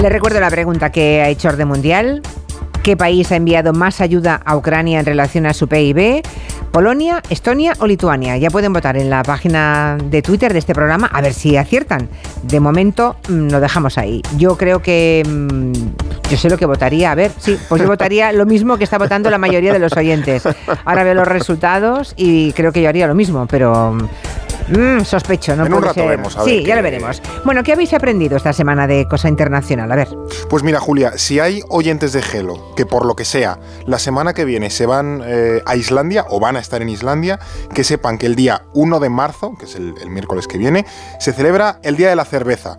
Le recuerdo la pregunta que ha hecho Orden Mundial. ¿Qué país ha enviado más ayuda a Ucrania en relación a su PIB? ¿Polonia, Estonia o Lituania? Ya pueden votar en la página de Twitter de este programa a ver si aciertan. De momento mm, lo dejamos ahí. Yo creo que... mm, yo sé lo que votaría. A ver, sí, pues yo votaría lo mismo que está votando la mayoría de los oyentes. Ahora veo los resultados y creo que yo haría lo mismo, pero... mm, sospecho, ¿no? En un rato ser. vemos, a ver Sí, ya lo veremos. Bueno, ¿qué habéis aprendido esta semana de cosa internacional? A ver. Pues mira, Julia, si hay oyentes de Gelo que por lo que sea la semana que viene se van eh, a Islandia o van a estar en Islandia, que sepan que el día 1 de marzo, que es el, el miércoles que viene, se celebra el Día de la Cerveza.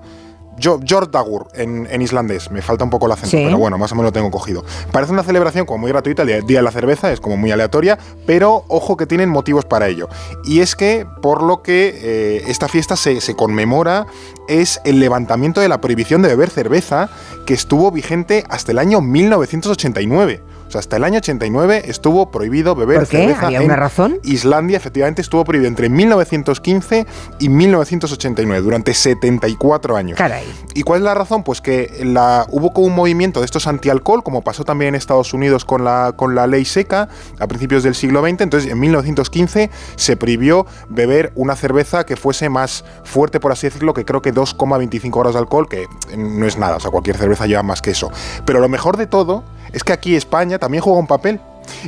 Jo- Jordagur en, en islandés, me falta un poco el acento, Sí. pero bueno, más o menos lo tengo cogido. Parece una celebración como muy gratuita, el Día- Día de la Cerveza, es como muy aleatoria, pero ojo que tienen motivos para ello. Y es que, por lo que eh, esta fiesta se, se conmemora, es el levantamiento de la prohibición de beber cerveza que estuvo vigente hasta el año 1989. O sea, hasta el año 89 estuvo prohibido beber ¿Por qué? cerveza ¿Había en una razón? Islandia, efectivamente, estuvo prohibido entre 1915 y 1989, durante 74 años. Caray. ¿Y cuál es la razón? Pues que la, hubo como un movimiento de estos antialcohol, como pasó también en Estados Unidos con la, con la ley seca a principios del siglo XX. Entonces, en 1915 se prohibió beber una cerveza que fuese más fuerte, por así decirlo, que creo que 2,25 horas de alcohol, que no es nada, o sea, cualquier cerveza lleva más que eso. Pero lo mejor de todo es que aquí España también juega un papel.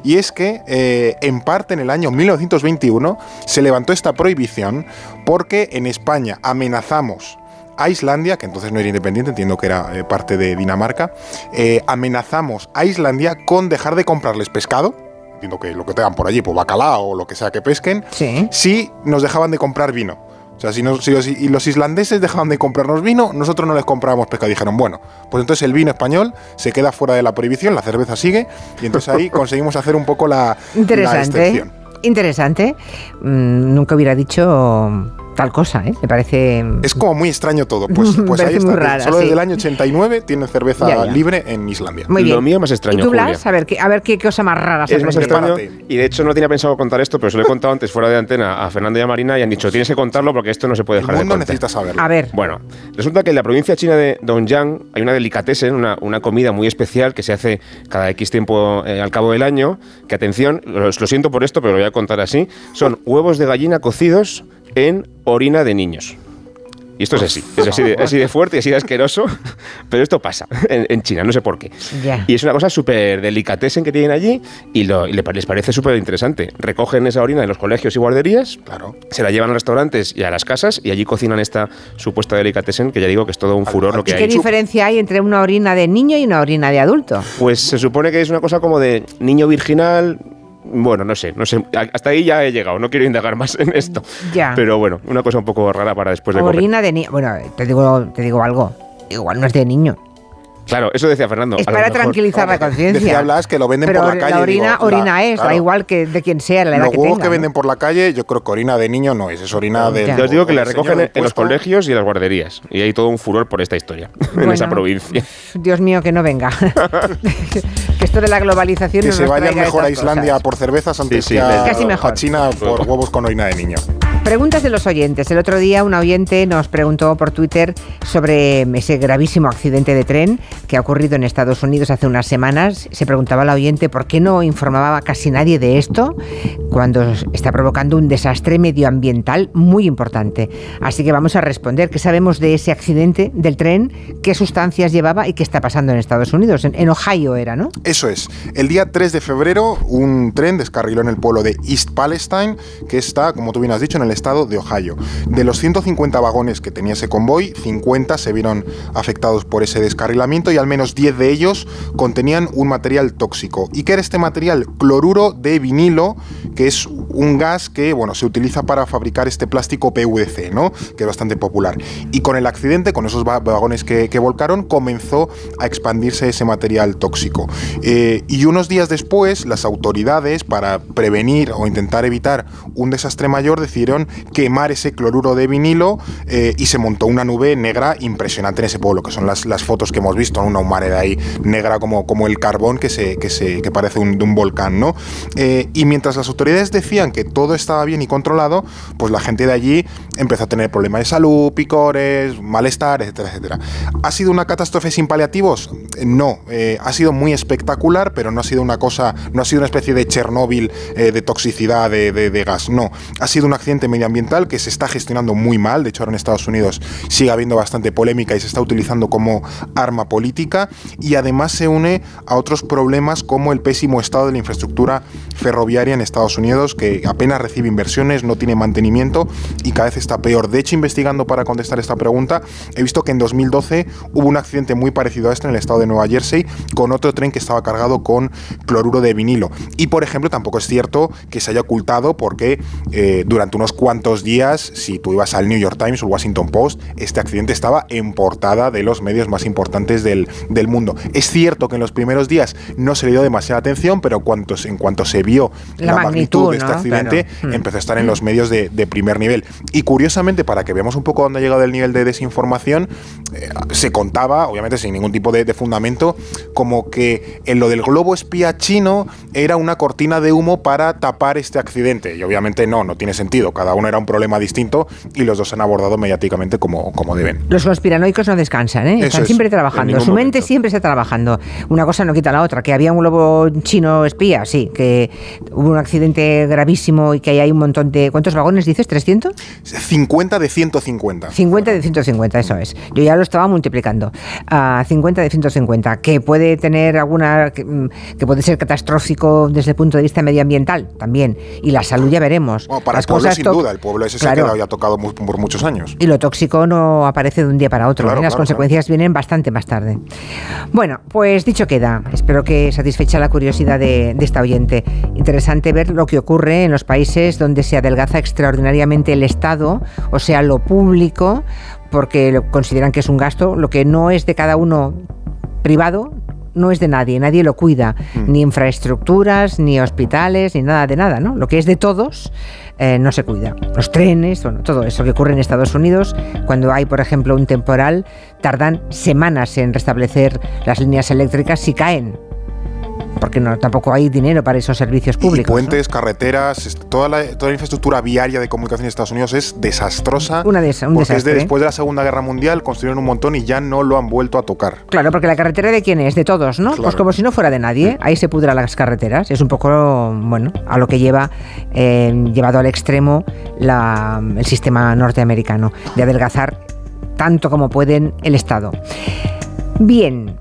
Y es que, eh, en parte, en el año 1921 se levantó esta prohibición porque en España amenazamos a Islandia, que entonces no era independiente, entiendo que era eh, parte de Dinamarca, eh, amenazamos a Islandia con dejar de comprarles pescado, entiendo que lo que tengan por allí, pues bacalao o lo que sea que pesquen, Sí. si nos dejaban de comprar vino. O sea, si, nos- si los, y los islandeses dejaban de comprarnos vino, nosotros no les comprábamos pescado. Dijeron, bueno, pues entonces el vino español se queda fuera de la prohibición, la cerveza sigue, y entonces ahí conseguimos hacer un poco la, la Interesante. excepción. Interesante. Mm, nunca hubiera dicho tal cosa, ¿eh? Me parece. Es como muy extraño todo. Pues, pues ahí está. muy rara, Solo sí. desde el año 89 tienen cerveza Ya, ya. libre en Islandia. Muy bien. Lo mío más extraño, ¿Y tú, Julia. Blas? A ver, qué, a ver qué cosa más rara Es más extraño y de hecho no tenía pensado contar esto, pero se lo he contado antes fuera de antena a Fernando y a Marina y han dicho tienes que contarlo porque esto no se puede El dejar de mundo contar. necesita saberlo. A ver. Bueno, resulta que en la provincia china de Dongjiang hay una delicatessen, una, una comida muy especial que se hace cada X tiempo eh, al cabo del año, que atención, lo, lo siento por esto, pero lo voy a contar así, son huevos de gallina cocidos en orina de niños. Y esto es así, es así de, así de fuerte y así de asqueroso, pero esto pasa en, en China, no sé por qué. Ya. Y es una cosa súper delicatessen que tienen allí y, lo, y le- les parece súper interesante. Recogen esa orina en los colegios y guarderías, Claro. se la llevan a restaurantes y a las casas y allí cocinan esta supuesta delicatessen que ya digo que es todo un furor lo que ¿Y hay. qué diferencia hay entre una orina de niño y una orina de adulto? Pues se supone que es una cosa como de niño virginal. Bueno, no sé, no sé. Hasta ahí ya he llegado, no quiero indagar más en esto. Ya. Pero bueno, una cosa un poco rara para después de comer. orina de niño. Bueno, te digo, te digo algo. Igual no es de niño. Claro, eso decía Fernando. Es a lo para mejor- tranquilizar la Decía conciencia. Blas que lo venden Pero por la calle. orina, digo, orina la- es, da claro. igual que de quien sea, la edad Los que huevos tenga. que ¿no? venden por la calle, yo creo que orina de niño no es, es orina de. Ya. Ya os digo que la recogen en, en los colegios y en las guarderías. Y hay todo un furor por esta historia en Bueno. esa provincia. Dios mío, que no venga. que esto de la globalización Que no se vayan mejor a Islandia cosas. por cervezas antes Sí, sí, que a, Casi mejor. a China por huevos con orina de niño. Preguntas de los oyentes. El otro día un oyente nos preguntó por Twitter sobre ese gravísimo accidente de tren que ha ocurrido en Estados Unidos hace unas semanas. Se preguntaba la oyente por qué no informaba casi nadie de esto cuando está provocando un desastre medioambiental muy importante. Así que vamos a responder qué sabemos de ese accidente del tren, qué sustancias llevaba y qué está pasando en Estados Unidos. En Ohio era, ¿no? Eso es. El día 3 de febrero, un tren descarriló en el pueblo de East Palestine, que está, como tú bien has dicho, en el estado de Ohio. De los 150 vagones que tenía ese convoy, 50 se vieron afectados por ese descarrilamiento y al menos 10 de ellos contenían un material tóxico. ¿Y qué era este material? Cloruro de vinilo, que es un gas que, bueno, se utiliza para fabricar este plástico PVC, ¿no? Que es bastante popular. Y con el accidente, con esos va- vagones que, que volcaron, comenzó a expandirse ese material tóxico. Eh, y unos días después, las autoridades, para prevenir o intentar evitar un desastre mayor, decidieron quemar ese cloruro de vinilo eh, y se montó una nube negra impresionante en ese pueblo, que son las, las fotos que hemos visto, una humareda ahí negra como, como el carbón que, se, que, se, que parece un, de un volcán, ¿no? Eh, y mientras las autoridades decían que todo estaba bien y controlado, pues la gente de allí empezó a tener problemas de salud, picores, malestar, etcétera, etcétera. ¿Ha sido una catástrofe sin paliativos? No, eh, ha sido muy espectacular, pero no ha sido una cosa, no ha sido una especie de Chernóbil de toxicidad de, de, de gas, no. Ha sido un accidente medioambiental que se está gestionando muy mal, de hecho ahora en Estados Unidos sigue habiendo bastante polémica y se está utilizando como arma política y además se une a otros problemas como el pésimo estado de la infraestructura ferroviaria en Estados Unidos que apenas recibe inversiones, no tiene mantenimiento y cada vez está peor. De hecho, investigando para contestar esta pregunta, he visto que en 2012 hubo un accidente muy parecido a este en el estado de Nueva Jersey con otro tren que estaba cargado con cloruro de vinilo. Y por ejemplo, tampoco es cierto que se haya ocultado porque eh, durante unos cuantos días, si tú ibas al New York Times o Washington Post, este accidente estaba en portada de los medios más importantes del, del mundo. Es cierto que en los primeros días no se le dio demasiada atención, pero cuantos, en cuanto se vio la, la magnitud, magnitud, de este ¿no? accidente, claro. empezó a estar en los medios de, de, primer nivel. Y curiosamente, para que veamos un poco dónde ha llegado el nivel de desinformación, eh, se contaba, obviamente sin ningún tipo de, de fundamento, como que en lo del globo espía chino era una cortina de humo para tapar este accidente. Y obviamente no, no tiene sentido. Cada uno era un problema distinto y los dos han abordado mediáticamente como, como deben. Los conspiranoicos no descansan, ¿eh? Están es, siempre trabajando. Su mente siempre está trabajando. Una cosa no quita la otra. Que había un globo chino espía, sí. Que hubo un accidente gravísimo y que ahí hay un montón de. ¿Cuántos vagones dices? ¿300? 50 de 150. 50 de 150, eso es. Yo ya lo estaba multiplicando. Uh, 50 de 150. Que puede tener alguna. Que, mm, que, puede ser catastrófico desde el punto de vista medioambiental también. Y la salud ya veremos. Bueno, para Las el pueblo, sin duda. El pueblo ese claro. se ha quedado ya tocado muy, por muchos años. Y lo tóxico no aparece de un día para otro. Claro, ¿eh? Las claro, consecuencias vienen bastante más tarde. Bueno, pues dicho queda. Espero que satisfecha la curiosidad de, de esta oyente. Interesante ver lo que ocurre en los países donde se adelgaza extraordinariamente el Estado, o sea, lo público, porque consideran que es un gasto, lo que no es de cada uno privado, no es de nadie, nadie lo cuida, mm. ni infraestructuras, ni hospitales, ni nada de nada, ¿no? Lo que es de todos eh, no se cuida. Los trenes, bueno, todo eso que ocurre en Estados Unidos, cuando hay, por ejemplo, un temporal, tardan semanas en restablecer las líneas eléctricas si caen porque no, tampoco hay dinero para esos servicios públicos. Y puentes, ¿no? carreteras, toda la, toda la infraestructura viaria de comunicación de Estados Unidos es desastrosa. Una de esas, un porque desastre. es de después de la Segunda Guerra Mundial, construyeron un montón y ya no lo han vuelto a tocar. Claro, porque la carretera de quién es, de todos, ¿no? Claro. Pues como si no fuera de nadie, ahí se pudran las carreteras. Es un poco, bueno, a lo que lleva, eh, llevado al extremo la, el sistema norteamericano, de adelgazar tanto como pueden el Estado. Bien,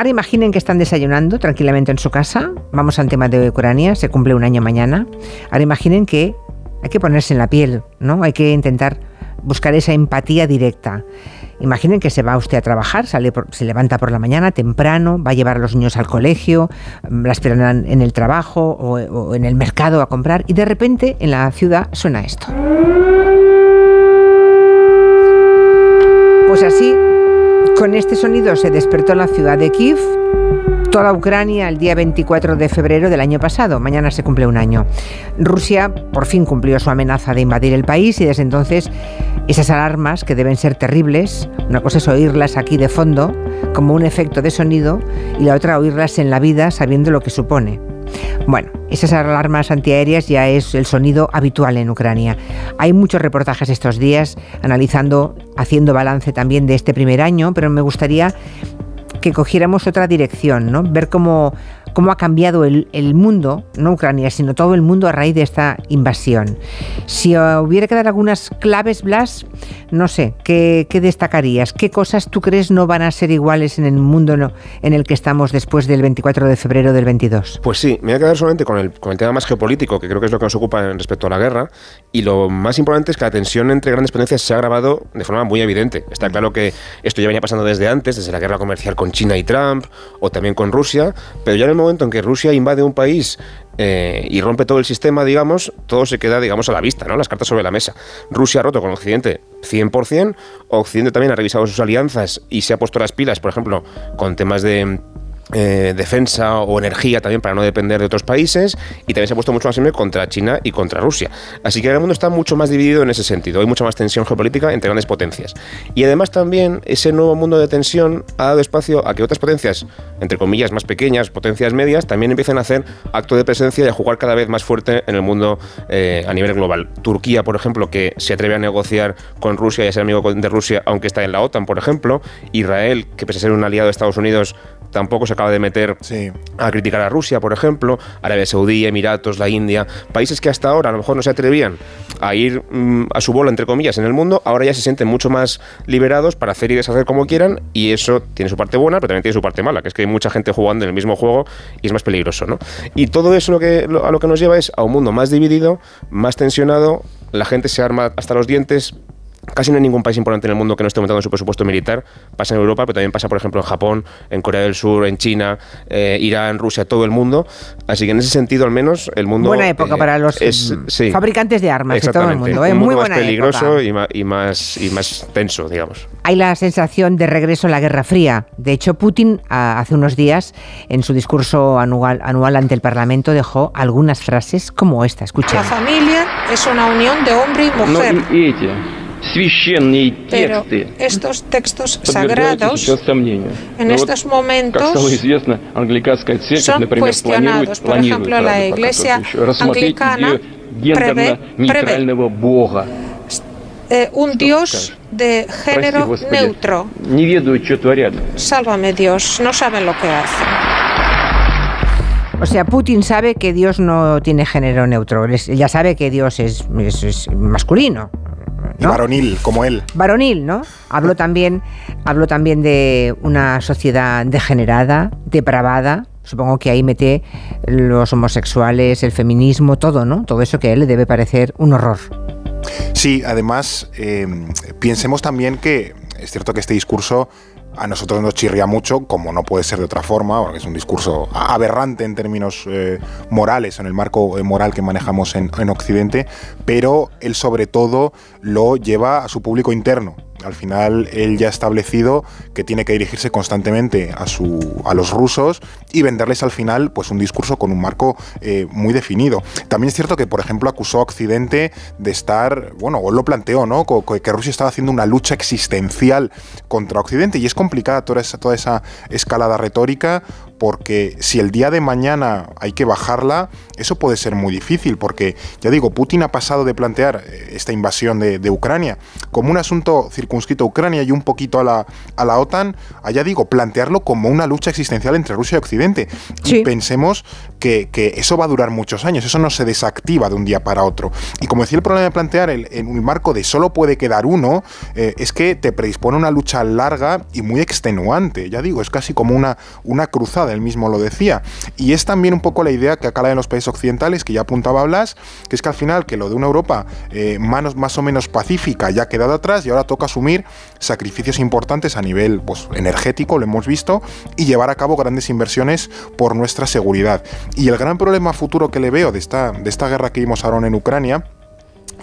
Ahora imaginen que están desayunando tranquilamente en su casa. Vamos al tema de Ucrania, se cumple un año mañana. Ahora imaginen que hay que ponerse en la piel, ¿no? Hay que intentar buscar esa empatía directa. Imaginen que se va usted a trabajar, sale se levanta por la mañana temprano, va a llevar a los niños al colegio, la esperan en el trabajo o, o en el mercado a comprar y de repente en la ciudad suena esto. Pues así con este sonido se despertó la ciudad de Kiev, toda Ucrania el día 24 de febrero del año pasado. Mañana se cumple un año. Rusia por fin cumplió su amenaza de invadir el país y desde entonces esas alarmas que deben ser terribles, una cosa es oírlas aquí de fondo como un efecto de sonido y la otra oírlas en la vida sabiendo lo que supone. Bueno, esas alarmas antiaéreas ya es el sonido habitual en Ucrania. Hay muchos reportajes estos días analizando, haciendo balance también de este primer año, pero me gustaría que cogiéramos otra dirección, ¿no? Ver cómo cómo ha cambiado el, mundo, no Ucrania, sino todo el mundo a raíz de esta invasión. Si hubiera que dar algunas claves, Blas, no sé, ¿qué, ¿qué, destacarías? ¿Qué cosas tú crees no van a ser iguales en el mundo en el que estamos después del 24 de febrero del 22? Pues sí, me voy a quedar solamente con el, tema más geopolítico, que creo que es lo que nos ocupa respecto a la guerra, y lo más importante es que la tensión entre grandes potencias se ha agravado de forma muy evidente. Está claro que esto ya venía pasando desde antes, desde la guerra comercial con China y Trump, o también con Rusia, pero ya en momento en que Rusia invade un país eh, y rompe todo el sistema, digamos, todo se queda, digamos, a la vista, ¿no? Las cartas sobre la mesa. Rusia ha roto con Occidente 100%, Occidente también ha revisado sus alianzas y se ha puesto las pilas, por ejemplo, con temas de eh, defensa o energía también para no depender de otros países y también se ha puesto mucho más firme contra China y contra Rusia. Así que el mundo está mucho más dividido en ese sentido, hay mucha más tensión geopolítica entre grandes potencias. Y además también ese nuevo mundo de tensión ha dado espacio a que otras potencias, entre comillas, más pequeñas, potencias medias, también empiecen a hacer acto de presencia y a jugar cada vez más fuerte en el mundo eh, a nivel global. Turquía, por ejemplo, que se atreve a negociar con Rusia y a ser amigo de Rusia, aunque está en la OTAN, por ejemplo. Israel, que pese a ser un aliado de Estados Unidos, tampoco se acaba de meter a criticar a Rusia, por ejemplo, Arabia Saudí, Emiratos, la India, países que hasta ahora a lo mejor no se atrevían a ir mm, a su bola, entre comillas, en el mundo, ahora ya se sienten mucho más liberados para hacer y deshacer como quieran, y eso tiene su parte buena, pero también tiene su parte mala, que es que hay mucha gente jugando en el mismo juego y es más peligroso, ¿no? Y todo eso lo que, a lo que nos lleva es a un mundo más dividido, más tensionado, la gente se arma hasta los dientes, Casi no hay ningún país importante en el mundo que no esté aumentando su presupuesto militar. Pasa en Europa, pero también pasa, por ejemplo, en Japón, en Corea del Sur, en China, eh, Irán, Rusia, todo el mundo. Así que en ese sentido, al menos, el mundo. Buena época para los mm, fabricantes de armas de todo el mundo. ¿eh? Muy más peligroso Y, más, y, más, tenso, digamos. Hay la sensación de regreso a la Guerra Fría. De hecho, Putin, hace unos días, en su discurso anual, anual ante el Parlamento, dejó algunas frases como esta. Escuchen. La familia es una unión de hombre y mujer. Pero estos textos sagrados en estos momentos son cuestionados. Por ejemplo, la iglesia anglicana prevé, eh, un Dios de género neutro. Sálvame Dios, no saben lo que hacen. O sea, Putin sabe que Dios no tiene género neutro. Ya sabe que Dios es masculino. Y varonil, como él. Varonil, ¿no? Habló también, habló también de una sociedad degenerada, depravada. Supongo que ahí mete los homosexuales, el feminismo, todo, ¿no? Todo eso que a él le debe parecer un horror. Sí, además, eh, piensemos también que es cierto que este discurso a nosotros nos chirría mucho, como no puede ser de otra forma, porque es un discurso aberrante en términos eh, morales, en el marco eh, moral que manejamos en, en Occidente, pero él sobre todo lo lleva a su público interno, al final él ya ha establecido que tiene que dirigirse constantemente a, su, a los rusos y venderles al final pues un discurso con un marco eh, muy definido. También es cierto que, por ejemplo, acusó a Occidente de estar, bueno, o lo planteó, ¿no? Que Rusia estaba haciendo una lucha existencial contra Occidente y es complicada toda esa, toda esa escalada retórica porque si el día de mañana hay que bajarla, eso puede ser muy difícil, porque ya digo, Putin ha pasado de plantear eh, esta invasión de, Ucrania como un asunto circunscrito a Ucrania y un poquito a la, a la OTAN, a ya digo, plantearlo como una lucha existencial entre Rusia y Occidente. Y pensemos que, eso va a durar muchos años, eso no se desactiva de un día para otro. Y como decía el problema de plantear el, en un marco de solo puede quedar uno, eh, es que te predispone a una lucha larga y muy extenuante, ya digo, es casi como una, una cruzada él mismo lo decía. Y es también un poco la idea que acá en los países occidentales, que ya apuntaba Blas, que es que al final que lo de una Europa eh, más, o menos pacífica ya ha quedado atrás y ahora toca asumir sacrificios importantes a nivel pues, energético, lo hemos visto, y llevar a cabo grandes inversiones por nuestra seguridad. Y el gran problema futuro que le veo de esta, de esta guerra que vimos ahora en Ucrania,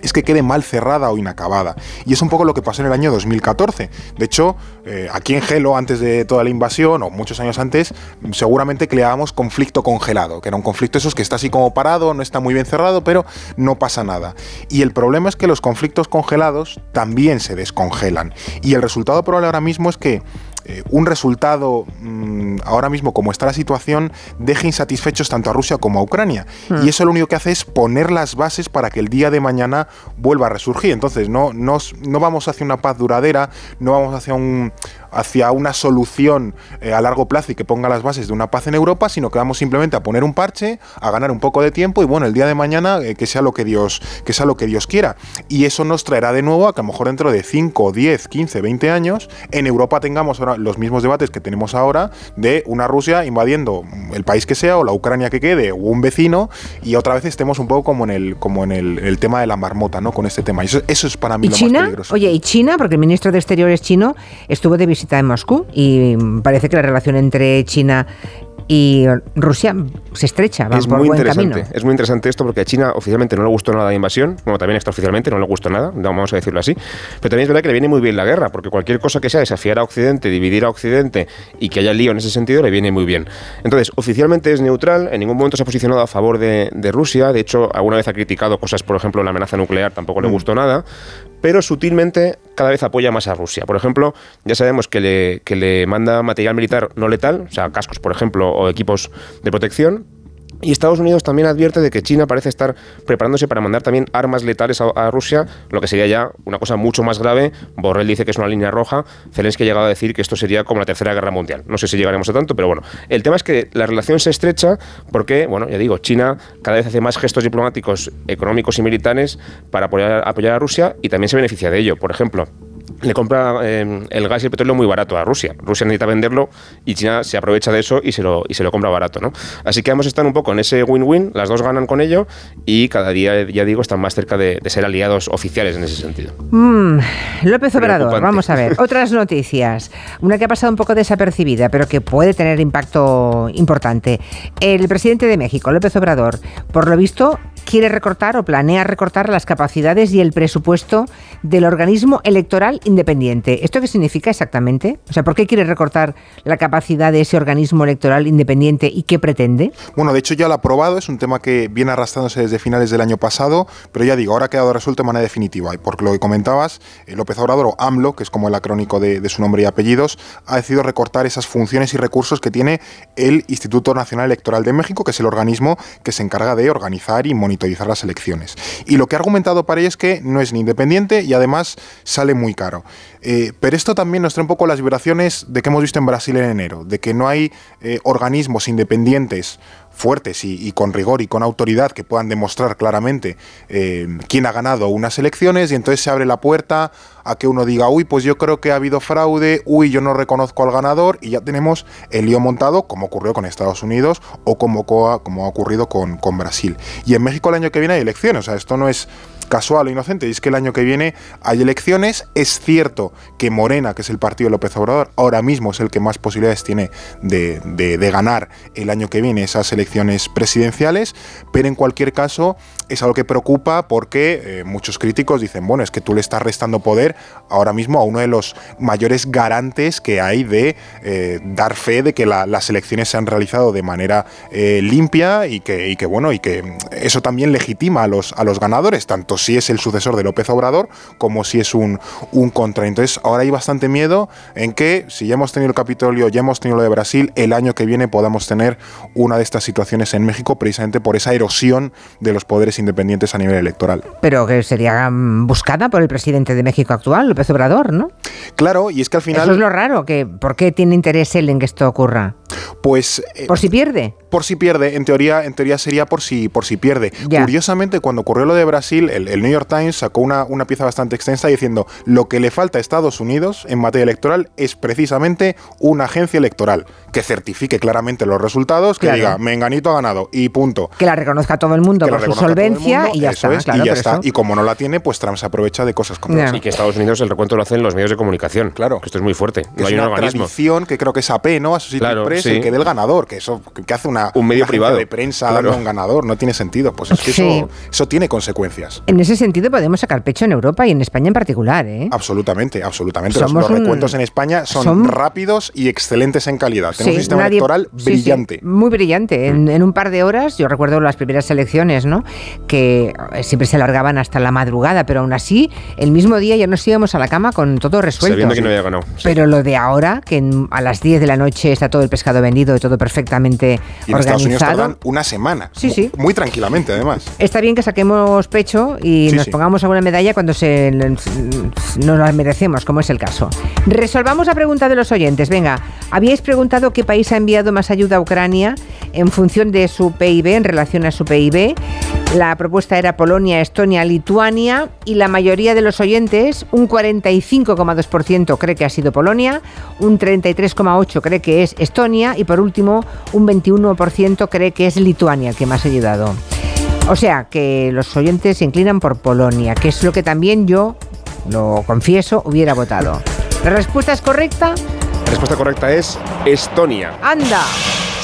es que quede mal cerrada o inacabada. Y es un poco lo que pasó en el año 2014. De hecho, eh, aquí en Gelo, antes de toda la invasión, o muchos años antes, seguramente creábamos conflicto congelado, que era un conflicto esos que está así como parado, no está muy bien cerrado, pero no pasa nada. Y el problema es que los conflictos congelados también se descongelan. Y el resultado probable ahora mismo es que eh, un resultado mm, ahora mismo como está la situación deje insatisfechos tanto a Rusia como a Ucrania. Hmm. Y eso lo único que hace es poner las bases para que el día de mañana vuelva a resurgir. Entonces no, no, no vamos hacia una paz duradera, no vamos hacia un, hacia una solución eh, a largo plazo y que ponga las bases de una paz en Europa, sino que vamos simplemente a poner un parche, a ganar un poco de tiempo y bueno, el día de mañana eh, que sea lo que Dios que sea lo que Dios quiera. Y eso nos traerá de nuevo a que a lo mejor dentro de 5, 10, 15, 20 años en Europa tengamos ahora los mismos debates que tenemos ahora de una Rusia invadiendo el país que sea o la Ucrania que quede o un vecino y otra vez estemos un poco como en el como en el, tema de la marmota, ¿no? Con este tema. Y eso, es para mí lo China? más peligroso. Oye, y China, porque el ministro de Exteriores chino estuvo de visita en Moscú y parece que la relación entre China y Rusia se estrecha, va es por muy buen interesante. camino. Es muy interesante esto porque a China oficialmente no le gustó nada la invasión, como también extraoficialmente no le gustó nada, vamos a decirlo así. Pero también es verdad que le viene muy bien la guerra, porque cualquier cosa que sea desafiar a Occidente, dividir a Occidente y que haya lío en ese sentido le viene muy bien. Entonces, oficialmente es neutral, en ningún momento se ha posicionado a favor de, de Rusia, de hecho, alguna vez ha criticado cosas, por ejemplo, la amenaza nuclear, tampoco le gustó nada, pero sutilmente cada vez apoya más a Rusia. Por ejemplo, ya sabemos que le, que le manda material militar no letal, o sea, cascos, por ejemplo, o equipos de protección, y Estados Unidos también advierte de que China parece estar preparándose para mandar también armas letales a, Rusia, lo que sería ya una cosa mucho más grave. Borrell dice que es una línea roja. Zelensky ha llegado a decir que esto sería como la Tercera Guerra Mundial. No sé si llegaremos a tanto, pero bueno. El tema es que la relación se estrecha porque, bueno, ya digo, China cada vez hace más gestos diplomáticos, económicos y militares para apoyar, apoyar a Rusia y también se beneficia de ello. Por ejemplo, le compra eh, el gas y el petróleo muy barato a Rusia. Rusia necesita venderlo y China se aprovecha de eso y se lo, y se lo compra barato. ¿no? Así que vamos a estar un poco en ese win-win, las dos ganan con ello y cada día, ya digo, están más cerca de, de ser aliados oficiales en ese sentido. Mm, López Obrador, vamos a ver. Otras noticias. Una que ha pasado un poco desapercibida, pero que puede tener impacto importante. El presidente de México, López Obrador, por lo visto, quiere recortar o planea recortar las capacidades y el presupuesto del organismo electoral independiente. ¿Esto qué significa exactamente? O sea, ¿por qué quiere recortar la capacidad de ese organismo electoral independiente y qué pretende? Bueno, de hecho ya lo ha aprobado, es un tema que viene arrastrándose desde finales del año pasado, pero ya digo, ahora ha quedado resuelto de manera definitiva. Y por lo que comentabas, eh, López Obrador, o AMLO, que es como el acrónico de, de su nombre y apellidos, ha decidido recortar esas funciones y recursos que tiene el Instituto Nacional Electoral de México, que es el organismo que se encarga de organizar y monitorizar las elecciones. Y lo que ha argumentado para ello es que no es ni independiente y además sale muy caro. Eh, pero esto también nos trae un poco las vibraciones de que hemos visto en Brasil en enero, de que no hay eh, organismos independientes fuertes y, con rigor y con autoridad que puedan demostrar claramente eh, quién ha ganado unas elecciones y entonces se abre la puerta a que uno diga, uy, pues yo creo que ha habido fraude, uy, yo no reconozco al ganador y ya tenemos el lío montado como ocurrió con Estados Unidos o como, como ha ocurrido con, con Brasil. Y en México el año que viene hay elecciones, o sea, esto no es casual o inocente, y es que el año que viene hay elecciones. Es cierto que Morena, que es el partido de López Obrador, ahora mismo es el que más posibilidades tiene de, de, ganar el año que viene esas elecciones presidenciales, pero en cualquier caso es algo que preocupa porque eh, muchos críticos dicen, bueno, es que tú le estás restando poder ahora mismo a uno de los mayores garantes que hay de eh, dar fe de que la, las elecciones se han realizado de manera eh, limpia y que, y que, bueno, y que eso también legitima a los, a los ganadores, tanto si es el sucesor de López Obrador como si es un, un contra. Entonces ahora hay bastante miedo en que si ya hemos tenido el Capitolio, ya hemos tenido lo de Brasil, el año que viene podamos tener una de estas situaciones en México precisamente por esa erosión de los poderes independientes a nivel electoral. Pero que sería buscada por el presidente de México actual, López Obrador, ¿no? Claro, y es que al final... Eso es lo raro, que ¿por qué tiene interés él en que esto ocurra? Pues... Eh, ¿Por si pierde? Por si pierde, en teoría, en teoría sería por si, por si pierde. Curiosamente, cuando ocurrió lo de Brasil, el, el New York Times sacó una, una, pieza bastante extensa diciendo lo que le falta a Estados Unidos en materia electoral es precisamente una agencia electoral que certifique claramente los resultados, que claro. diga, Menganito ha ganado y punto. Que la reconozca todo el mundo por su solvencia mundo, y ya está. Es, claro, y ya está. Y como no la tiene, pues Trump se aprovecha de cosas como esa. Y que Estados Unidos el recuento lo hacen los medios de comunicación. Claro. Que esto es muy fuerte. No hay una un organismo. tradición que creo que es AP, ¿no? Associated Claro, Press, sí. que dé el ganador, que eso que hace una, Un medio una privado. de prensa Claro. dando a un ganador, no tiene sentido. Pues es que Sí. eso, eso tiene consecuencias. En ese sentido podemos sacar pecho en Europa y en España en particular, ¿eh? Absolutamente, absolutamente. Los, Somos los un- recuentos en España son rápidos y excelentes en calidad. Tenemos un sistema nadie- electoral sí, sí, brillante. Mm. muy brillante. En, en un par de horas, yo recuerdo las primeras elecciones, ¿no? Que eh, siempre se alargaban hasta la madrugada, pero aún así, el mismo día ya nos íbamos a la cama con todo resuelto. Sabiendo que no había ganado. Sí. Pero lo de ahora, que en- a las 10 de la noche está todo el pescado vendido y todo perfectamente Y en Estados Unidos tardan una semana. Sí, sí. Muy tranquilamente, además. Está bien que saquemos pecho y Sí, nos sí. pongamos alguna medalla cuando se nos las merecemos, como es el caso. Resolvamos la pregunta de los oyentes. Venga, habíais preguntado qué país ha enviado más ayuda a Ucrania en función de su PIB, en relación a su PIB. La propuesta era Polonia, Estonia, Lituania y la mayoría de los oyentes, un 45,2% cree que ha sido Polonia, un 33,8% cree que es Estonia y por último un 21% cree que es Lituania el que más ha ayudado. O sea, que los oyentes se inclinan por Polonia, que es lo que también yo, lo confieso, hubiera votado. ¿La respuesta es correcta? La respuesta correcta es Estonia. ¡Anda!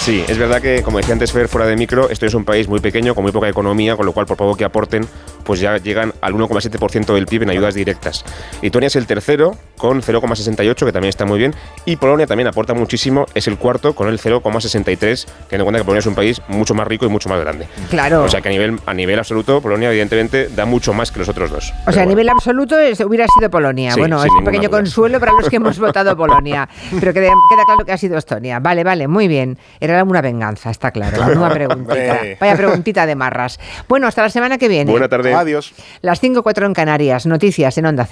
Sí, es verdad que, como decía antes Fer, fuera de micro, esto es un país muy pequeño, con muy poca economía, con lo cual, por poco que aporten, pues ya llegan al 1,7% del PIB en ayudas directas. Lituania es el tercero, con 0,68, que también está muy bien, y Polonia también aporta muchísimo, es el cuarto, con el 0,63, teniendo en cuenta que Polonia es un país mucho más rico y mucho más grande. Claro. O sea que a nivel, a nivel absoluto, Polonia, evidentemente, da mucho más que los otros dos. O sea, a nivel absoluto hubiera sido Polonia. bueno, es un pequeño consuelo para los que hemos votado Polonia. Pero queda, queda, claro que ha sido Estonia. Vale, vale, muy bien. Era una venganza, está claro. Una preguntita. Vaya preguntita de marras. Bueno, hasta la semana que viene. Buena tarde. Adiós. Las 5-4 en Canarias. Noticias en Onda Cero.